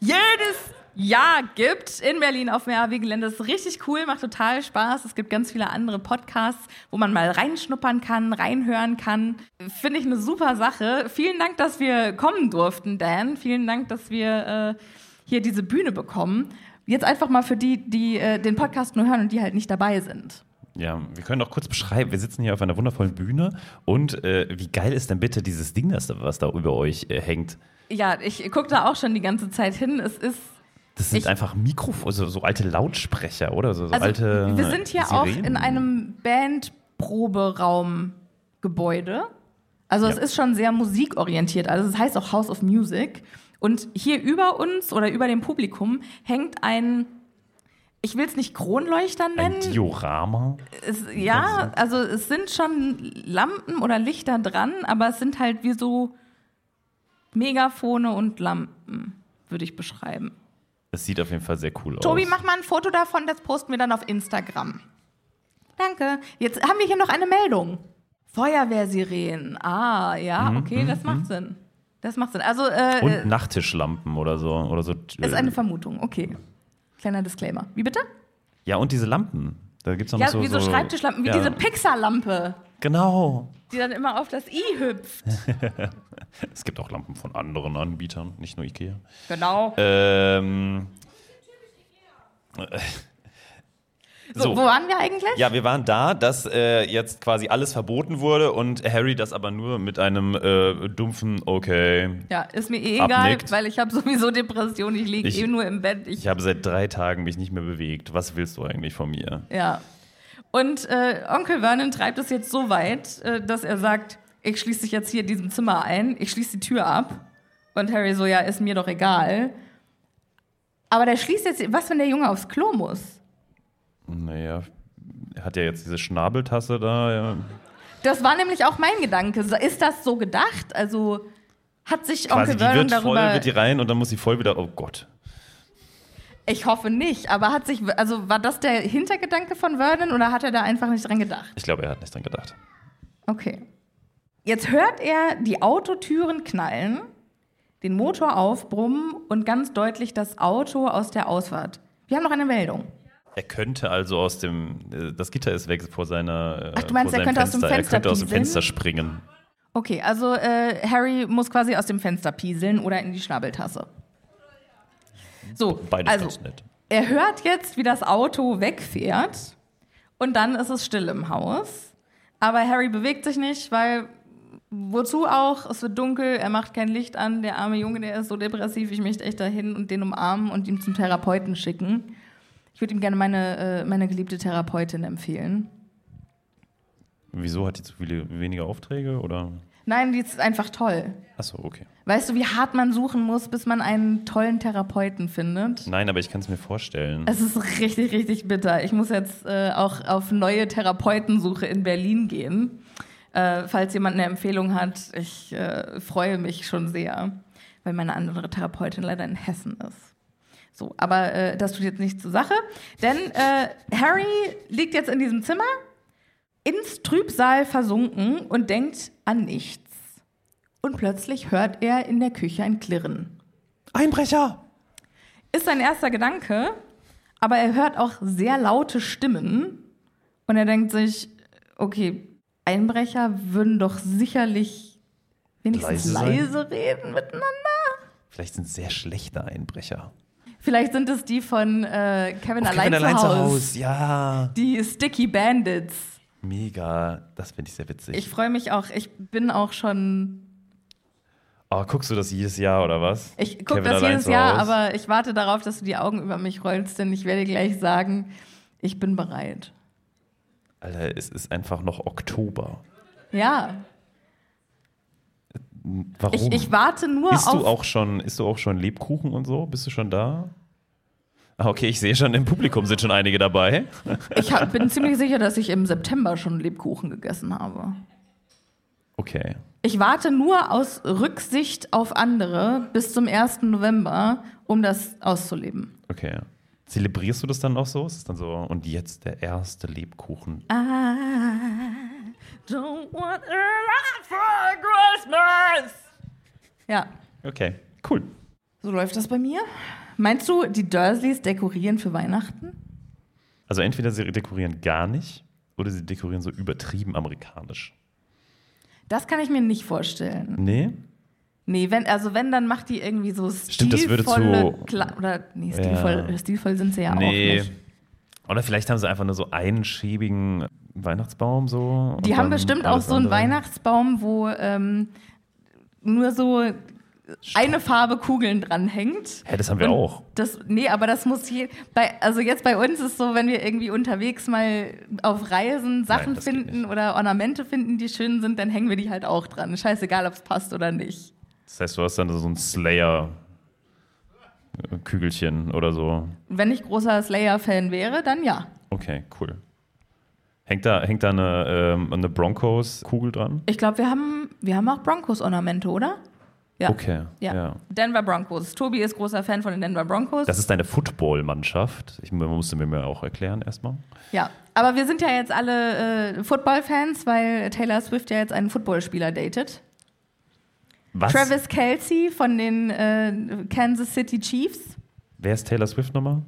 jedes Jahr gibt in Berlin auf dem RW-Gelände. Das ist richtig cool, macht total Spaß. Es gibt ganz viele andere Podcasts, wo man mal reinschnuppern kann, reinhören kann. Finde ich eine super Sache. Vielen Dank, dass wir kommen durften, Dan. Vielen Dank, dass wir äh, hier diese Bühne bekommen. Jetzt einfach mal für die, die äh, den Podcast nur hören und die halt nicht dabei sind. Ja, wir können doch kurz beschreiben. Wir sitzen hier auf einer wundervollen Bühne und äh, wie geil ist denn bitte dieses Ding, das da, was da über euch äh, hängt? Ja, ich gucke da auch schon die ganze Zeit hin. Es ist Das sind Ich- einfach Mikrofone, so, so alte Lautsprecher, oder? So, so Also, alte. wir sind hier Sirenen. auch in einem Bandproberaumgebäude. Also es Ja. ist schon sehr musikorientiert. Also es heißt auch House of Music. Und hier über uns oder über dem Publikum hängt ein, ich will es nicht Kronleuchter nennen. Ein Diorama. es, ja, also es sind schon Lampen oder Lichter dran, aber es sind halt wie so Megafone und Lampen, würde ich beschreiben. Das sieht auf jeden Fall sehr cool Tobi, aus. mach mal ein Foto davon, das posten wir dann auf Instagram. Danke. Jetzt haben wir hier noch eine Meldung. Feuerwehrsirenen. Ah, ja, okay, das macht Sinn. Das macht Sinn. Also, äh, Und äh, Nachttischlampen oder so. Oder so ist eine Vermutung. Okay. Kleiner Disclaimer. Wie bitte? ja, und diese Lampen. Da gibt's auch Ja, noch so, wie so, Schreibtischlampen, wie ja. diese Pixar-Lampe, Genau. die dann immer auf das i hüpft. Es gibt auch Lampen von anderen Anbietern, nicht nur Ikea. Genau. Ähm, So, so. wo waren wir eigentlich? ja, wir waren da, dass äh, jetzt quasi alles verboten wurde und Harry das aber nur mit einem äh, dumpfen Okay. Ja, ist mir eh egal, Abnickt. weil ich habe sowieso Depression, ich liege eh nur im Bett. Ich, Ich habe seit drei Tagen mich nicht mehr bewegt. Was willst du eigentlich von mir? ja. Und äh, Onkel Vernon treibt es jetzt so weit, äh, dass er sagt, ich schließe dich jetzt hier in diesem Zimmer ein, ich schließe die Tür ab. Und Harry so, ja, ist mir doch egal. Aber der schließt jetzt, was, wenn der Junge aufs Klo muss? Naja, er hat ja jetzt diese Schnabeltasse da. Ja. Das war nämlich auch mein Gedanke. Ist das so gedacht? Also hat sich Quasi Onkel die Vernon wird voll, darüber... wird die rein und dann muss sie voll wieder. Oh Gott. Ich hoffe nicht, aber hat sich, also war das der Hintergedanke von Vernon oder hat er da einfach nicht dran gedacht? Ich glaube, er hat nicht dran gedacht. Okay. Jetzt hört er die Autotüren knallen, den Motor aufbrummen und ganz deutlich das Auto aus der Ausfahrt. Wir haben noch eine Meldung. Er könnte also aus dem, äh, das Gitter ist weg vor seiner. äh, Ach, du meinst, er könnte aus dem Er Fenster könnte aus dem? Fenster springen. Okay, also äh, Harry muss quasi aus dem Fenster pieseln oder in die Schnabeltasse. So, Beides also ganz nett. er hört jetzt, wie das Auto wegfährt und dann ist es still im Haus. Aber Harry bewegt sich nicht, weil wozu auch? Es wird dunkel, er macht kein Licht an. Der arme Junge, der ist so depressiv. Ich möchte echt dahin und den umarmen und ihn zum Therapeuten schicken. Ich würde ihm gerne meine, äh, meine geliebte Therapeutin empfehlen. Wieso hat die zu viele weniger Aufträge oder? Nein, die ist einfach toll. Achso, okay. Weißt du, wie hart man suchen muss, bis man einen tollen Therapeuten findet? Nein, aber ich kann es mir vorstellen. Es ist richtig, richtig bitter. Ich muss jetzt äh, auch auf neue Therapeutensuche in Berlin gehen. Äh, falls jemand eine Empfehlung hat, ich äh, freue mich schon sehr, weil meine andere Therapeutin leider in Hessen ist. So, aber äh, das tut jetzt nichts zur Sache, denn äh, Harry liegt jetzt in diesem Zimmer, ins Trübsal versunken und denkt an nichts. Und plötzlich hört er in der Küche ein Klirren. Einbrecher! Ist sein erster Gedanke, aber er hört auch sehr laute Stimmen und er denkt sich, okay, Einbrecher würden doch sicherlich wenigstens Leise leise, reden miteinander. Vielleicht sind es sehr schlechte Einbrecher. Vielleicht sind es die von äh, Kevin, Auf allein, Kevin zu allein zu Haus. Ja. Die Sticky Bandits. Mega. Das finde ich sehr witzig. Ich freue mich auch. Ich bin auch schon. oh, guckst du das jedes Jahr oder was? Ich gucke das jedes Jahr, aber ich warte darauf, dass du die Augen über mich rollst, denn ich werde gleich sagen, ich bin bereit. Alter, es ist einfach noch Oktober. Ja, Warum? ich, ich warte nur Isst auf. du auch schon, isst du auch schon Lebkuchen und so? Bist du schon da? Ah, okay, ich sehe schon, im Publikum sind schon einige dabei. Ich hab, bin ziemlich sicher, dass ich im September schon Lebkuchen gegessen habe. Okay. Ich warte nur aus Rücksicht auf andere bis zum 1. November, um das auszuleben. Okay. Zelebrierst du das dann auch so? Ist es dann so, und jetzt der erste Lebkuchen? I don't want a for Christmas. Ja, Okay, cool. so läuft das bei mir. Meinst du, die Dursleys dekorieren für Weihnachten? Also entweder sie dekorieren gar nicht oder sie dekorieren so übertrieben amerikanisch. Das kann ich mir nicht vorstellen. Nee? Nee, wenn, also wenn, dann macht die irgendwie so Stimmt, das würde stilvolle zu- Kla oder nee, stilvoll, Ja. stilvoll sind sie ja auch nee. nicht. Oder vielleicht haben sie einfach nur so einen schäbigen Weihnachtsbaum so. Die haben bestimmt auch so einen andere. Weihnachtsbaum, wo ähm, nur so eine Farbe Kugeln dranhängt. Hä, das haben wir Und auch. Das, nee, aber das muss je, bei, also jetzt bei uns ist so, wenn wir irgendwie unterwegs mal auf Reisen Sachen geht finden oder Ornamente finden, die schön sind, dann hängen wir die halt auch dran. Scheißegal, ob es passt oder nicht. Das heißt, du hast dann so ein Slayer-Kügelchen oder so. Wenn ich großer Slayer-Fan wäre, dann ja. Okay, cool. Hängt da, hängt da eine, ähm, eine Broncos-Kugel dran? Ich glaube, wir haben, wir haben auch Broncos-Ornamente, oder? Ja. Okay, Ja. ja. Denver Broncos. Tobi ist großer Fan von den Denver Broncos. Das ist deine Football-Mannschaft. Ich musste mir mal auch erklären erstmal. Ja, aber wir sind ja jetzt alle äh, Football-Fans, weil Taylor Swift ja jetzt einen Footballspieler datet. Was? Travis Kelsey von den äh, Kansas City Chiefs. Wer ist Taylor Swift nochmal?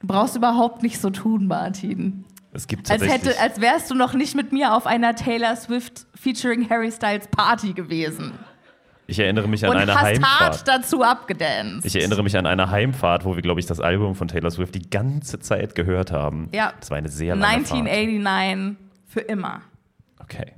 Du brauchst überhaupt nicht so tun, Martin. Es gibt Als, hätte, als wärst du noch nicht mit mir auf einer Taylor Swift featuring Harry Styles Party gewesen. ich erinnere mich an Und eine hast Heimfahrt. hart dazu abgedanced. Ich erinnere mich an eine Heimfahrt, wo wir, glaube ich, das Album von Taylor Swift die ganze Zeit gehört haben. Ja. Das war eine sehr lange Fahrt. 1989 für immer. Okay.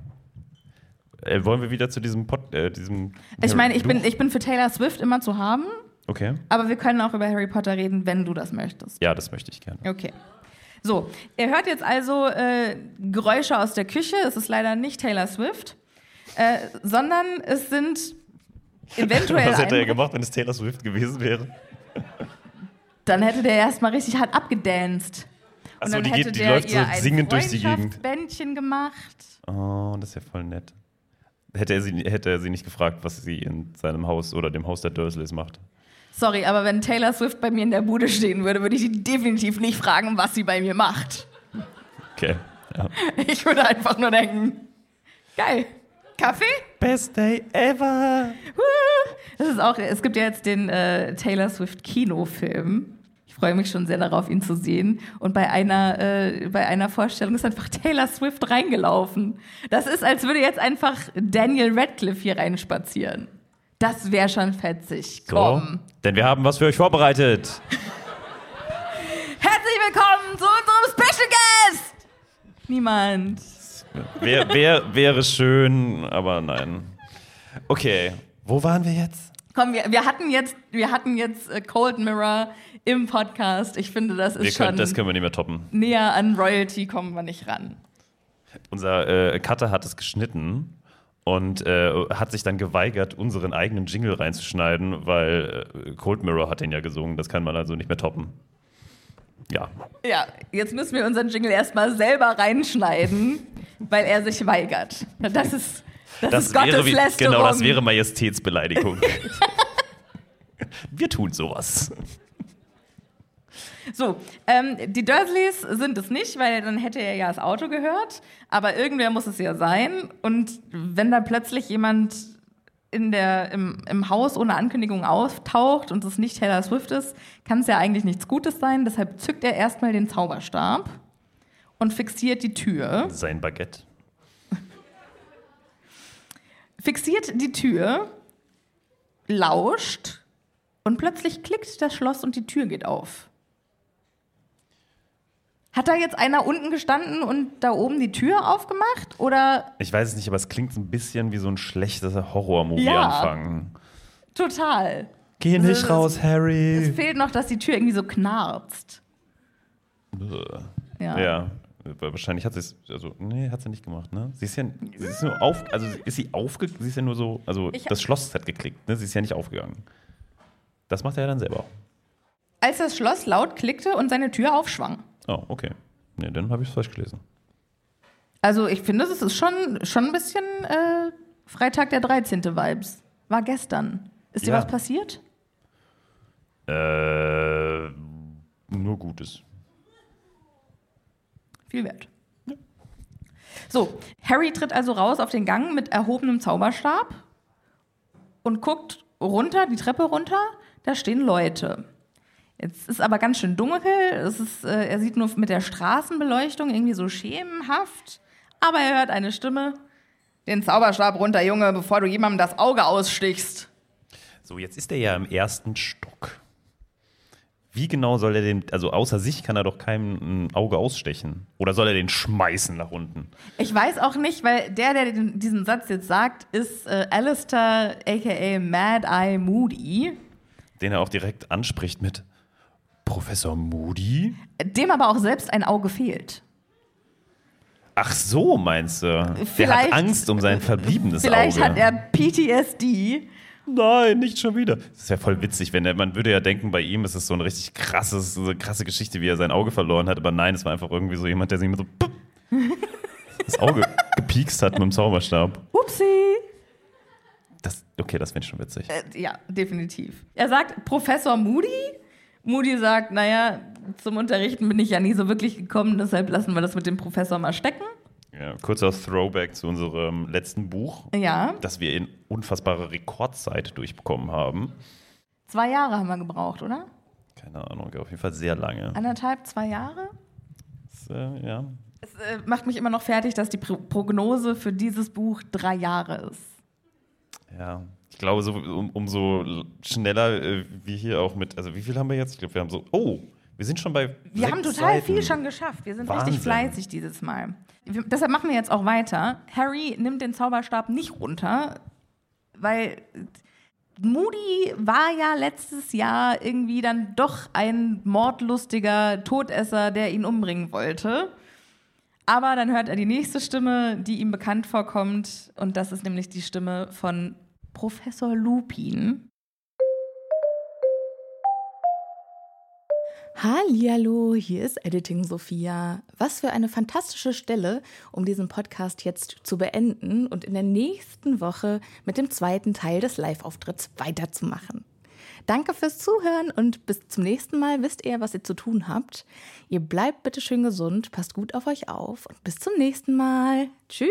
Äh, wollen wir wieder zu diesem Pod, äh, diesem. Ich meine, ich bin, ich bin für Taylor Swift immer zu haben, Okay. aber wir können auch über Harry Potter reden, wenn du das möchtest. Ja, das möchte ich gerne. Okay. So, er hört jetzt also äh, Geräusche aus der Küche. Es ist leider nicht Taylor Swift, äh, sondern es sind eventuell. Was hätte er gemacht, wenn es Taylor Swift gewesen wäre? Dann hätte der erstmal richtig hart abgedanced. Und Achso, dann die, hätte geht, die der läuft so singend durch die Gegend. Freundschaftsbändchen gemacht. Oh, das ist ja voll nett. Hätte er, sie, hätte er sie nicht gefragt, was sie in seinem Haus oder dem Haus der Dursleys macht. Sorry, aber wenn Taylor Swift bei mir in der Bude stehen würde, würde ich sie definitiv nicht fragen, was sie bei mir macht. Okay. Ja. Ich würde einfach nur denken, geil, Kaffee? Best day ever. Das ist auch, es gibt ja jetzt den äh, Taylor Swift Kinofilm. Ich freue mich schon sehr darauf, ihn zu sehen. Und bei einer, äh, bei einer Vorstellung ist einfach Taylor Swift reingelaufen. Das ist, als würde jetzt einfach Daniel Radcliffe hier reinspazieren. Das wäre schon fetzig. Komm. So, denn wir haben was für euch vorbereitet. Herzlich willkommen zu unserem Special Guest! Niemand. Wär, wär, wäre schön, aber nein. Okay, wo waren wir jetzt? Komm, wir, wir hatten jetzt, wir hatten jetzt äh, Cold Mirror im Podcast. Ich finde, das ist Wir schon können, das können wir nicht mehr toppen. näher an Royalty kommen wir nicht ran. Unser äh, Cutter hat es geschnitten und äh, hat sich dann geweigert, unseren eigenen Jingle reinzuschneiden, weil äh, Cold Mirror hat den ja gesungen. Das kann man also nicht mehr toppen. Ja, Ja, jetzt müssen wir unseren Jingle erstmal selber reinschneiden, weil er sich weigert. Das ist, das, ist wäre wie, Gotteslästerung. genau, das wäre Majestätsbeleidigung. wir tun sowas. So, ähm, die Dursleys sind es nicht, weil dann hätte er ja das Auto gehört. Aber irgendwer muss es ja sein. Und wenn da plötzlich jemand in der, im, im Haus ohne Ankündigung auftaucht und es nicht Taylor Swift ist, kann es ja eigentlich nichts Gutes sein. Deshalb zückt er erstmal den Zauberstab und fixiert die Tür. Sein Baguette. Fixiert die Tür, lauscht und plötzlich klickt das Schloss und die Tür geht auf. Hat da jetzt einer unten gestanden und da oben die Tür aufgemacht? Oder Ich weiß es nicht, aber es klingt ein bisschen wie so ein schlechter Horror-Movie Ja. anfangen. total? Geh Also nicht es- raus, Es Harry. fehlt noch, dass die Tür irgendwie so knarzt. Ja. Ja. Wahrscheinlich hat sie es, also, nee, hat sie nicht gemacht, ne? Sie ist ja, sie ist nur auf, also ist sie aufge, sie ist ja nur so, also Ich- das Schloss hat geklickt, ne? Sie ist ja nicht aufgegangen. Das macht er ja dann selber. Als das Schloss laut klickte und seine Tür aufschwang. Oh, okay. Nee, dann habe ich es falsch gelesen. Also ich finde, es ist schon, schon ein bisschen äh, Freitag der 13. Vibes. War gestern. Ist dir Ja. was passiert? Äh, nur Gutes. Viel wert. So, Harry tritt also raus auf den Gang mit erhobenem Zauberstab und guckt runter, die Treppe runter. Da stehen Leute. Jetzt ist aber ganz schön dunkel. Es ist, äh, er sieht nur mit der Straßenbeleuchtung irgendwie so schemenhaft. Aber er hört eine Stimme. Den Zauberstab runter, Junge, bevor du jemandem das Auge ausstichst. So, jetzt ist er ja im ersten Stock. Wie genau soll er den, also außer sich kann er doch keinem ein Auge ausstechen. Oder soll er den schmeißen nach unten? Ich weiß auch nicht, weil der, der den, diesen Satz jetzt sagt, ist äh, Alistair, aka Mad Eye Moody. Den er auch direkt anspricht mit Professor Moody? Dem aber auch selbst ein Auge fehlt. Ach so, meinst du? Der Vielleicht- hat Angst um sein verbliebenes Vielleicht Auge. hat er PTSD. Nein, nicht schon wieder. Das wäre voll witzig, wenn er, man würde ja denken, bei ihm ist es so eine richtig krasses, so eine krasse Geschichte, wie er sein Auge verloren hat, aber nein, es war einfach irgendwie so jemand, der sich immer so das Auge gepiekst hat mit dem Zauberstab. Upsi. Das, okay, das finde ich schon witzig. Äh, ja, definitiv. Er sagt Professor Moody. Moody sagt, naja, zum Unterrichten bin ich ja nie so wirklich gekommen, deshalb lassen wir das mit dem Professor mal stecken. Ja, kurzer Throwback zu unserem letzten Buch, Ja, das wir in unfassbarer Rekordzeit durchbekommen haben. zwei Jahre haben wir gebraucht, oder? Keine Ahnung, auf jeden Fall sehr lange. Anderthalb, zwei Jahre? Das, äh, ja. Es äh, macht mich immer noch fertig, dass die Pro Prognose für dieses Buch drei Jahre ist. Ja, glaube, so, um, umso schneller äh, wir hier auch mit, also wie viel haben wir jetzt? Ich glaube, wir haben so, oh, wir sind schon bei. Wir haben total Seiten. viel schon geschafft. Wir sind Wahnsinn. richtig fleißig dieses Mal. Wir, deshalb machen wir jetzt auch weiter. Harry nimmt den Zauberstab nicht runter, weil Moody war ja letztes Jahr irgendwie dann doch ein mordlustiger Todesser, der ihn umbringen wollte. Aber dann hört er die nächste Stimme, die ihm bekannt vorkommt. Und das ist nämlich die Stimme von Professor Lupin. Hallihallo, hier ist Editing Sophia. Was für eine fantastische Stelle, um diesen Podcast jetzt zu beenden und in der nächsten Woche mit dem zweiten Teil des Live-Auftritts weiterzumachen. Danke fürs Zuhören und bis zum nächsten Mal wisst ihr, was ihr zu tun habt. Ihr bleibt bitte schön gesund, passt gut auf euch auf und bis zum nächsten Mal. Tschüss!